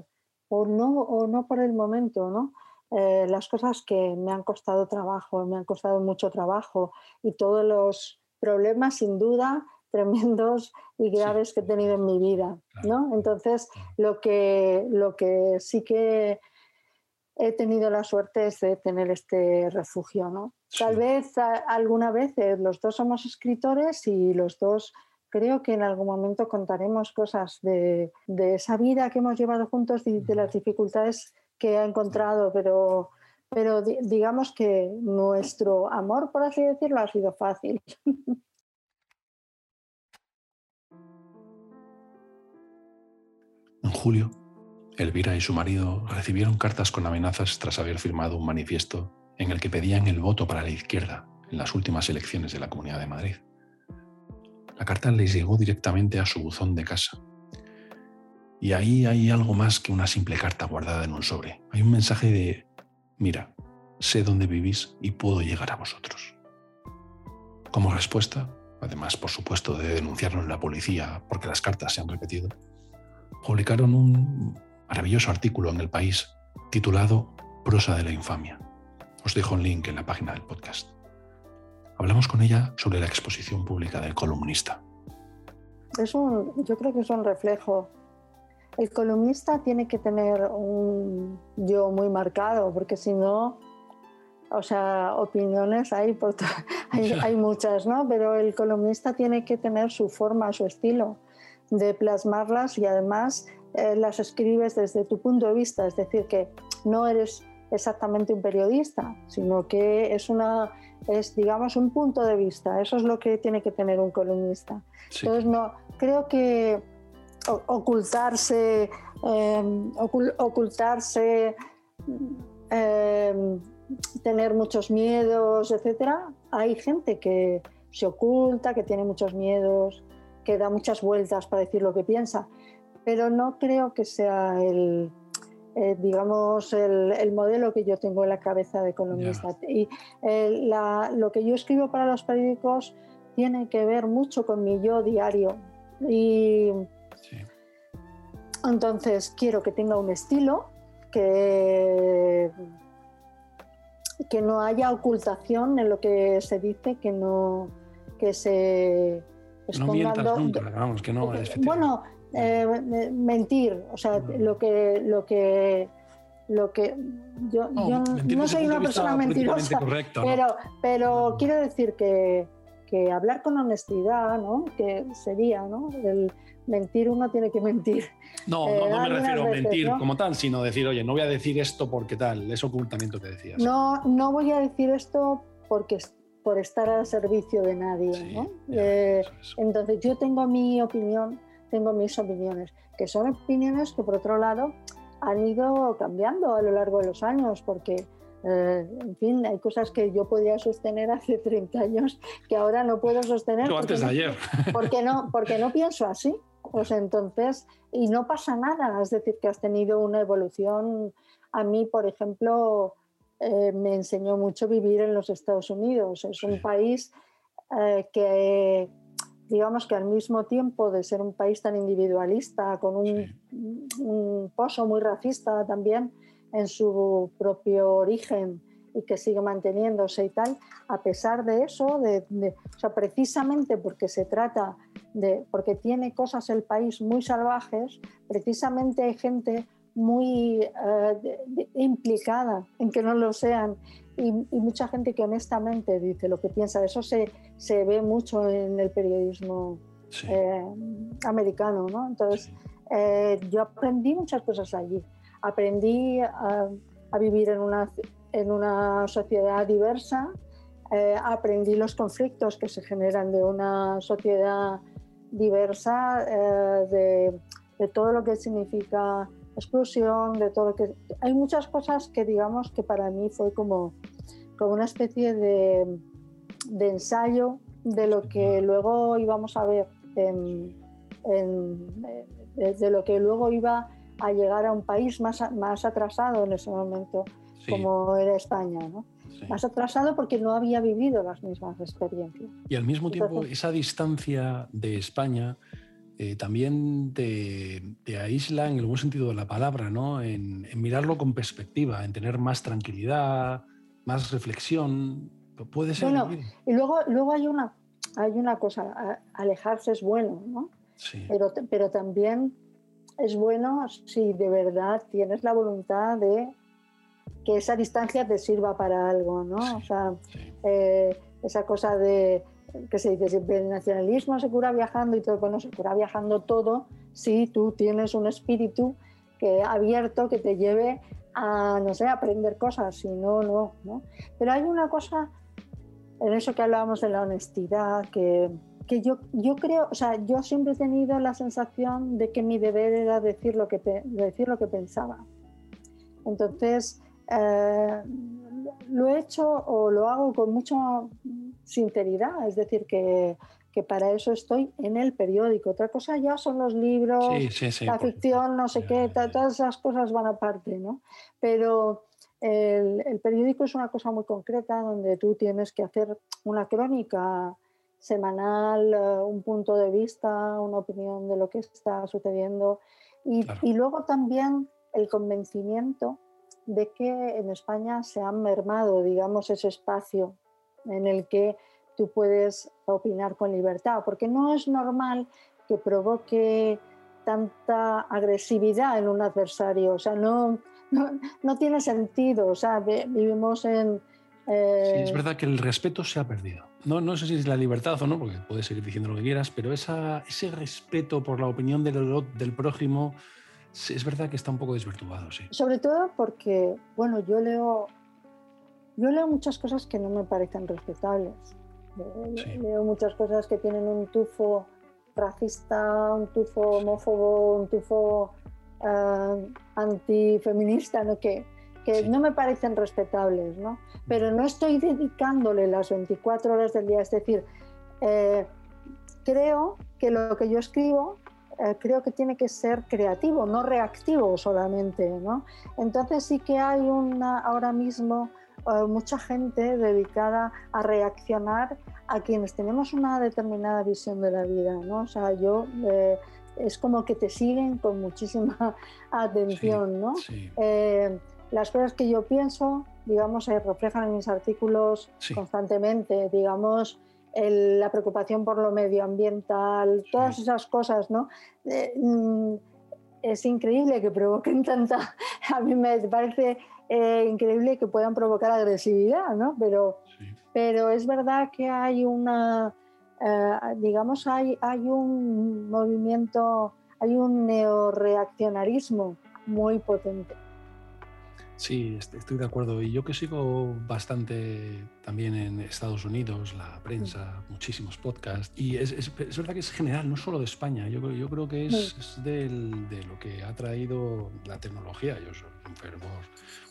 o no o no por el momento, ¿no? Eh, las cosas que me han costado trabajo, me han costado mucho trabajo y todos los problemas sin duda tremendos y graves que he tenido en mi vida, ¿no? Entonces, lo que, lo que sí que he tenido la suerte es de tener este refugio, ¿no? Tal vez alguna vez eh, los dos somos escritores y los dos creo que en algún momento contaremos cosas de, de esa vida que hemos llevado juntos y de las dificultades que ha encontrado, pero, pero digamos que nuestro amor, por así decirlo, ha sido fácil.
julio, Elvira y su marido recibieron cartas con amenazas tras haber firmado un manifiesto en el que pedían el voto para la izquierda en las últimas elecciones de la Comunidad de Madrid. La carta les llegó directamente a su buzón de casa. Y ahí hay algo más que una simple carta guardada en un sobre. Hay un mensaje de, mira, sé dónde vivís y puedo llegar a vosotros. Como respuesta, además por supuesto de denunciarlo en la policía porque las cartas se han repetido, publicaron un maravilloso artículo en el país titulado Prosa de la infamia. Os dejo un link en la página del podcast. Hablamos con ella sobre la exposición pública del columnista.
Es un, yo creo que es un reflejo. El columnista tiene que tener un yo muy marcado, porque si no, o sea, opiniones hay, por hay, hay, muchas, ¿no? Pero el columnista tiene que tener su forma, su estilo de plasmarlas y además eh, las escribes desde tu punto de vista, es decir, que no eres exactamente un periodista, sino que es una es digamos un punto de vista, eso es lo que tiene que tener un columnista. Entonces no creo que ocultarse em, ocultarse em, tener muchos miedos, etcétera, hay gente que se oculta, que tiene muchos miedos, que da muchas vueltas para decir lo que piensa, pero no creo que sea el, eh, digamos, el, modelo que yo tengo en la cabeza de economista. Y eh, lo que yo escribo para los periódicos tiene que ver mucho con mi yo diario. Y entonces quiero que tenga un estilo, que, que no haya ocultación en lo que se dice, que no que se
no mientas nunca, vamos, que no.
Bueno, eh, mentir, o sea, lo que, lo que, lo que yo no, yo no soy una persona mentirosa, pero, pero quiero decir que, que, hablar con honestidad, ¿no? Que sería, ¿no? El mentir uno tiene que mentir.
No, no, no me eh, refiero a mentir como tal, sino decir, oye, no voy a decir esto porque tal, es ocultamiento que decías.
No, no voy a decir esto porque por estar al servicio de nadie, ¿no? Eh, entonces yo tengo mi opinión tengo mis opiniones, que son opiniones que por otro lado han ido cambiando a lo largo de los años, porque, eh, en fin, hay cosas que yo podía sostener hace 30 años que ahora no puedo sostener.
antes de ayer.
Porque no, porque no pienso así. Pues entonces, y no pasa nada, es decir, que has tenido una evolución. A mí, por ejemplo, eh, me enseñó mucho vivir en los Estados Unidos. Es un país eh, que digamos que al mismo tiempo de ser un país tan individualista, con un, pozo muy racista también en su propio origen y que sigue manteniéndose y tal, a pesar de eso, de, o sea, precisamente porque se trata de, porque tiene cosas el país muy salvajes, precisamente hay gente muy eh, implicada en que no lo sean y, mucha gente que honestamente dice lo que piensa. Eso se, se ve mucho en el periodismo eh, americano, ¿no? Entonces, eh, yo aprendí muchas cosas allí. Aprendí a, a vivir en una, en una sociedad diversa, eh, aprendí los conflictos que se generan de una sociedad diversa, de, de todo lo que significa exclusión, de todo lo que... Hay muchas cosas que digamos que para mí fue como, como una especie de, de ensayo de lo que luego íbamos a ver, en, de, lo que luego iba a llegar a un país más, más atrasado en ese momento, como era España. ¿no? Más atrasado porque no había vivido las mismas experiencias.
Y al mismo tiempo, esa distancia de España eh, también te, aísla en el buen sentido de la palabra, ¿no? En, mirarlo con perspectiva, en tener más tranquilidad, más reflexión. Puede ser.
Bueno, y luego, luego hay, una, hay una cosa, alejarse es bueno, ¿no? Sí. Pero, pero también es bueno si de verdad tienes la voluntad de que esa distancia te sirva para algo, ¿no? o sea, eh, esa cosa de que se dice siempre, el nacionalismo se cura viajando y todo, bueno, se cura viajando todo si tú tienes un espíritu que, abierto que te lleve a, no sé, aprender cosas, si no, no, no. Pero hay una cosa en eso que hablábamos de la honestidad, que, que yo, yo creo, o sea, yo siempre he tenido la sensación de que mi deber era decir lo que, decir lo que pensaba. Entonces, eh, lo he hecho o lo hago con mucha sinceridad, es decir, que, que, para eso estoy en el periódico. Otra cosa ya son los libros, la ficción, no sé qué, todas esas cosas van aparte, ¿no? Pero el, el, periódico es una cosa muy concreta donde tú tienes que hacer una crónica semanal, eh, un punto de vista, una opinión de lo que está sucediendo y, y luego también el convencimiento de que en España se ha mermado, digamos, ese espacio en el que tú puedes opinar con libertad, porque no es normal que provoque tanta agresividad en un adversario, o sea, no, no, tiene sentido, o sea, vivimos en,
Sí,
Eh,
es verdad que el respeto se ha perdido. No, no sé si es la libertad o no, porque puedes seguir diciendo lo que quieras, pero esa, ese respeto por la opinión del, del prójimo sí, es verdad que está un poco desvirtuado, sí.
Sobre todo porque, bueno, yo leo, yo leo muchas cosas que no me parecen respetables. Eh,
Sí.
Leo muchas cosas que tienen un tufo racista, un tufo homófobo, un tufo eh, antifeminista, ¿no? que, que
Sí.
no me parecen respetables, ¿no? Pero no estoy dedicándole las 24 horas del día, es decir, eh, creo que lo que yo escribo eh, creo que tiene que ser creativo, no reactivo solamente, ¿no? Entonces sí que hay una ahora mismo eh, mucha gente dedicada a reaccionar a quienes tenemos una determinada visión de la vida, ¿no? O sea, yo eh, es como que te siguen con muchísima atención, ¿no?
Sí,
Eh, las cosas que yo pienso, digamos, se reflejan en mis artículos
Sí.
constantemente, digamos, el- la preocupación por lo medioambiental, todas
Sí.
esas cosas, ¿no? Eh, mm, es increíble que provoquen tanta, a mí me parece eh, increíble que puedan provocar agresividad, ¿no? Pero,
sí.
pero es verdad que hay una, eh, digamos, hay, hay un movimiento, hay un neoreaccionarismo muy potente.
Sí, est- estoy de acuerdo. Y yo que sigo bastante también en Estados Unidos, la prensa, muchísimos podcasts. Y es, es- es verdad que es general, no solo de España. Yo, creo- yo creo que es,
Sí.
es del- de lo que ha traído la tecnología. Yo soy un fervor,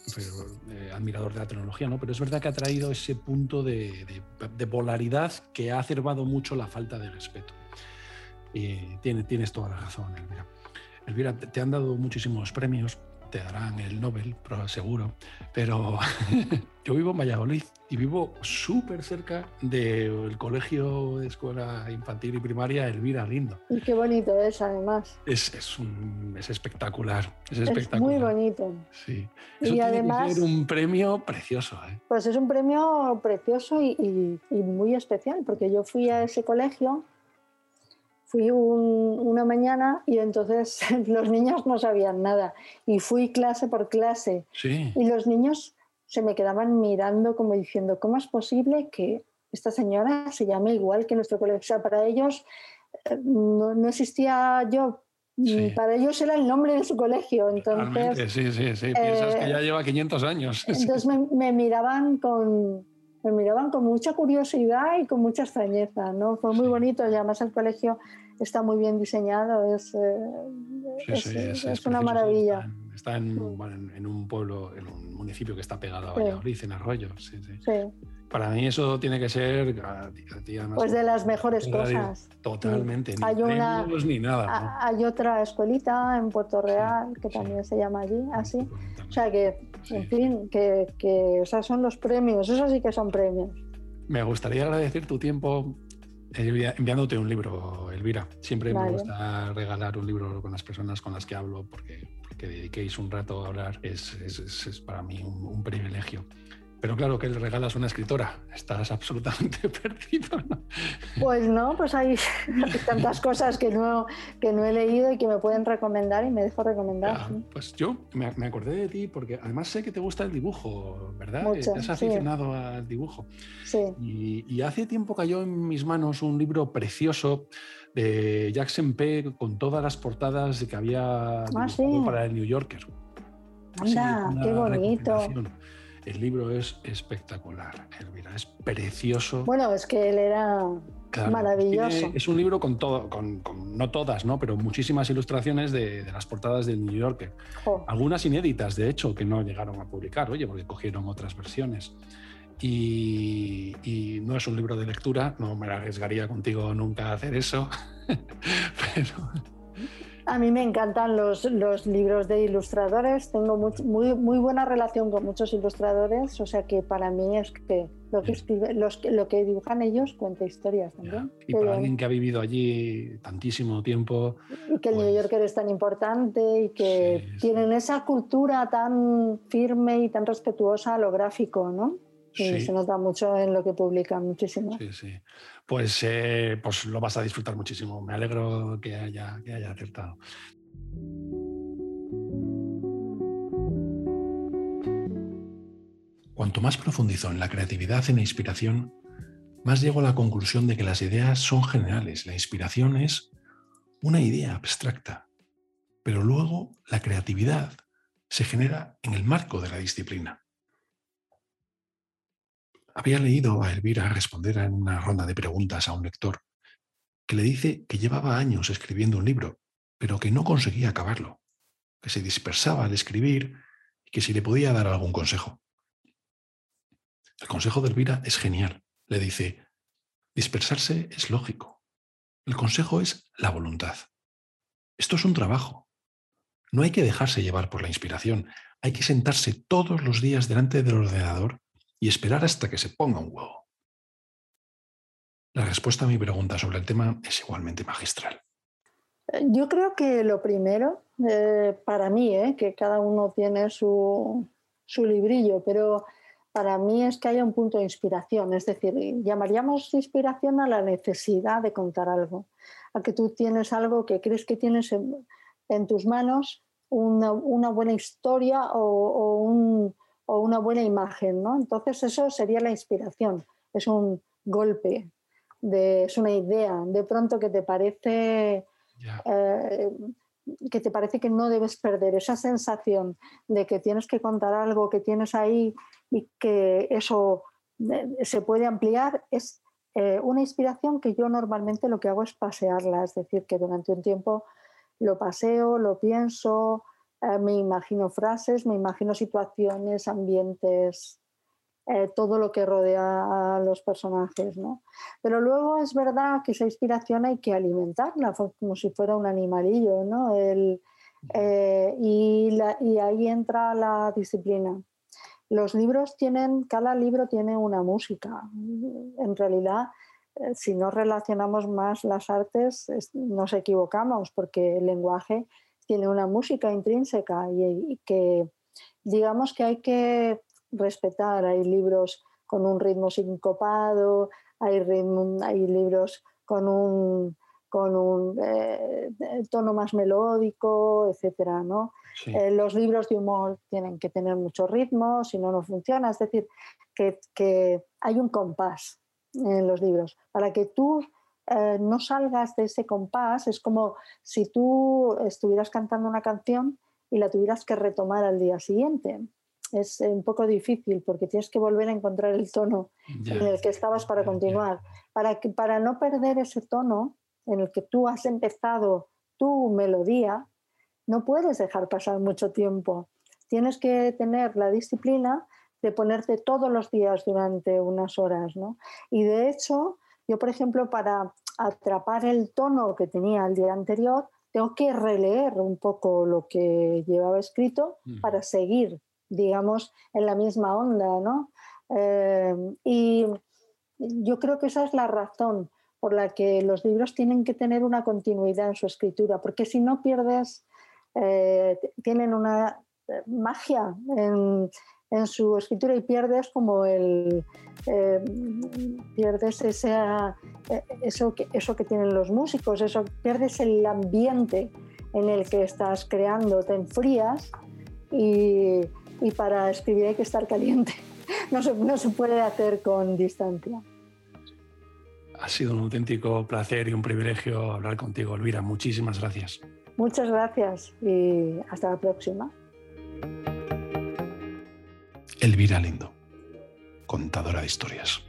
un fervor, eh, admirador de la tecnología, ¿no? Pero es verdad que ha traído ese punto de, de- de polaridad que ha acervado mucho la falta de respeto. Y tiene- tienes toda la razón, Elvira. Elvira, te han dado muchísimos premios, te darán el Nobel, pero seguro, pero yo vivo en Valladolid y vivo súper cerca del colegio de escuela infantil y primaria Elvira Lindo.
Y qué bonito es, además.
Es, es, un- es espectacular, es
Es
espectacular.
muy bonito.
Sí.
Y
tiene
además-
que ser un premio precioso. ¿eh?
Pues es un premio precioso y, y- y muy especial, porque yo fui a ese colegio, fui un- una mañana y entonces los niños no sabían nada. Y fui clase por clase.
Sí,
Y los niños se me quedaban mirando como diciendo, ¿cómo es posible que esta señora se llame igual que nuestro colegio? O sea, para ellos eh, no, no existía yo.
Sí.
Para ellos era el nombre de su colegio.
Realmente,
Entonces,
sí, sí, sí. Piensas que
eh,
ya lleva 500 años.
entonces me, me miraban con me miraban con mucha curiosidad y con mucha extrañeza, ¿no? Fue muy
Sí.
bonito y además el colegio está muy bien diseñado, es, eh,
Sí,
es,
sí,
es
es
una maravilla.
sí, Está, en, está en- bueno, en- en un pueblo, en un municipio que está pegado a
Sí.
Valladolid, en Arroyo. Sí, sí. Para mí eso tiene que ser
pues de las mejores cosas.
Totalmente.
Hay una-
premios ni nada. ¿no?
Hay otra escuelita en Puerto Real que
sí.
también se llama allí, así. O sea que, en fin, que, que esos son los premios, esos sí que son premios.
Me gustaría agradecer tu tiempo eh, enviándote un libro, Elvira. Siempre
Vale.
me gusta regalar un libro con las personas con las que hablo porque, porque dediquéis un rato a hablar. Es, es- es- es para mí un, un privilegio. Pero claro que le regalas a una escritora. Estás absolutamente perdido. ¿no?
Pues no, pues hay, tantas cosas que no, que no he leído y que me pueden recomendar y me dejo recomendar.
Ya,
sí.
pues yo me, me acordé de ti porque además sé que te gusta el dibujo, ¿verdad?
Mucho,
Estás
sí.
aficionado al dibujo.
Sí,
Y, y hace tiempo cayó en mis manos un libro precioso de Jackson P. con todas las portadas que había
Ah, sí.
para el New Yorker.
Anda, qué bonito.
El libro es espectacular, Elvira, es precioso.
Bueno, es que él era
Claro,
maravilloso.
tiene- es un libro con todo, con, con- no todas, ¿no? pero muchísimas ilustraciones de, de las portadas del New Yorker. Algunas inéditas, de hecho, que no llegaron a publicar, oye, porque cogieron otras versiones. Y, y no es un libro de lectura, no me arriesgaría contigo nunca a hacer eso. Pero
A mí me encantan los, los libros de ilustradores, tengo muy, muy buena relación con muchos ilustradores, o sea que para mí es que lo que, escribe- los, que- lo que dibujan ellos cuenta historias
ya,
también.
y para
bien.
alguien que ha vivido allí tantísimo tiempo,
Y que el New
Pues-
Yorker es tan importante y que
Sí, sí.
tienen esa cultura tan firme y tan respetuosa a lo gráfico, ¿no? Y
sí,
se nota mucho en lo que publican, muchísimo.
sí, sí. Pues, eh, pues lo vas a disfrutar muchísimo. Me alegro que haya, que haya acertado. Cuanto más profundizo en la creatividad y la inspiración, más llego a la conclusión de que las ideas son generales. La inspiración es una idea abstracta, pero luego la creatividad se genera en el marco de la disciplina. Había leído a Elvira responder en una ronda de preguntas a un lector que le dice que llevaba años escribiendo un libro, pero que no conseguía acabarlo, que se dispersaba al escribir y que si le podía dar algún consejo. El consejo de Elvira es genial. Le dice, dispersarse es lógico. El consejo es la voluntad. Esto es un trabajo. No hay que dejarse llevar por la inspiración. Hay que sentarse todos los días delante del ordenador y esperar hasta que se ponga un huevo. La respuesta a mi pregunta sobre el tema es igualmente magistral.
Eh, yo creo que lo primero, eh, para mí, eh, que cada uno tiene su, su, librillo, pero para mí es que haya un punto de inspiración, es decir, llamaríamos inspiración a la necesidad de contar algo, a que tú tienes algo que crees que tienes en, tus manos, una, buena historia o un, o una buena imagen, ¿no? Entonces eso sería la inspiración, es un golpe, de, es una idea, de pronto que te parece eh, que te parece que no debes perder esa sensación de que tienes que contar algo que tienes ahí y que eso eh, se puede ampliar, es eh, una inspiración que yo normalmente lo que hago es pasearla, es decir, que durante un tiempo lo paseo, lo pienso, eh, me imagino frases, me imagino situaciones, ambientes, eh, todo lo que rodea a los personajes. ¿no? Pero luego es verdad que esa inspiración hay que alimentarla como si fuera un animalillo. ¿no? El, eh, y, y ahí entra la disciplina. Los libros tienen, cada libro tiene una música. En realidad, si no relacionamos más las artes, nos equivocamos porque el lenguaje tiene una música intrínseca y, que digamos que hay que respetar. Hay libros con un ritmo sincopado, hay, hay libros con un, con un eh, tono más melódico, etcétera, ¿no? Eh, los libros de humor tienen que tener mucho ritmo, si no, no funciona. Es decir, que, que hay un compás en los libros. Para que tú eh, no salgas de ese compás, es como si tú estuvieras cantando una canción y la tuvieras que retomar al día siguiente. Es un poco difícil porque tienes que volver a encontrar el tono en el que estabas para continuar. Para, que, para no perder ese tono en el que tú has empezado tu melodía, no puedes dejar pasar mucho tiempo. Tienes que tener la disciplina de ponerte todos los días durante unas horas. ¿no? Y de hecho, yo, por ejemplo, para atrapar el tono que tenía el día anterior, tengo que releer un poco lo que llevaba escrito para seguir, digamos, en la misma onda, ¿no? Eh, y yo creo que esa es la razón por la que los libros tienen que tener una continuidad en su escritura, porque si no pierdes, eh, tienen una eh, magia en, en su escritura y pierdes como el eh, pierdes esa, eh, eso, que, eso que tienen los músicos, eso, pierdes el ambiente en el que estás creando, te enfrías y, y para escribir hay que estar caliente. No se, no se puede hacer con distancia.
Ha sido un auténtico placer y un privilegio hablar contigo, Elvira. Muchísimas gracias.
Muchas gracias y hasta la próxima.
Elvira Lindo, contadora de historias.